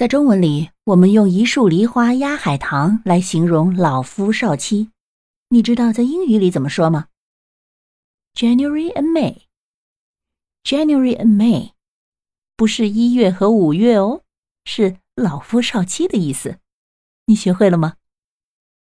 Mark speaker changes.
Speaker 1: 在中文里我们用一树梨花压海棠来形容老夫少妻。你知道在英语里怎么说吗？January and may january and may 不是一月和五月哦是老夫少妻的意思。你学会了吗？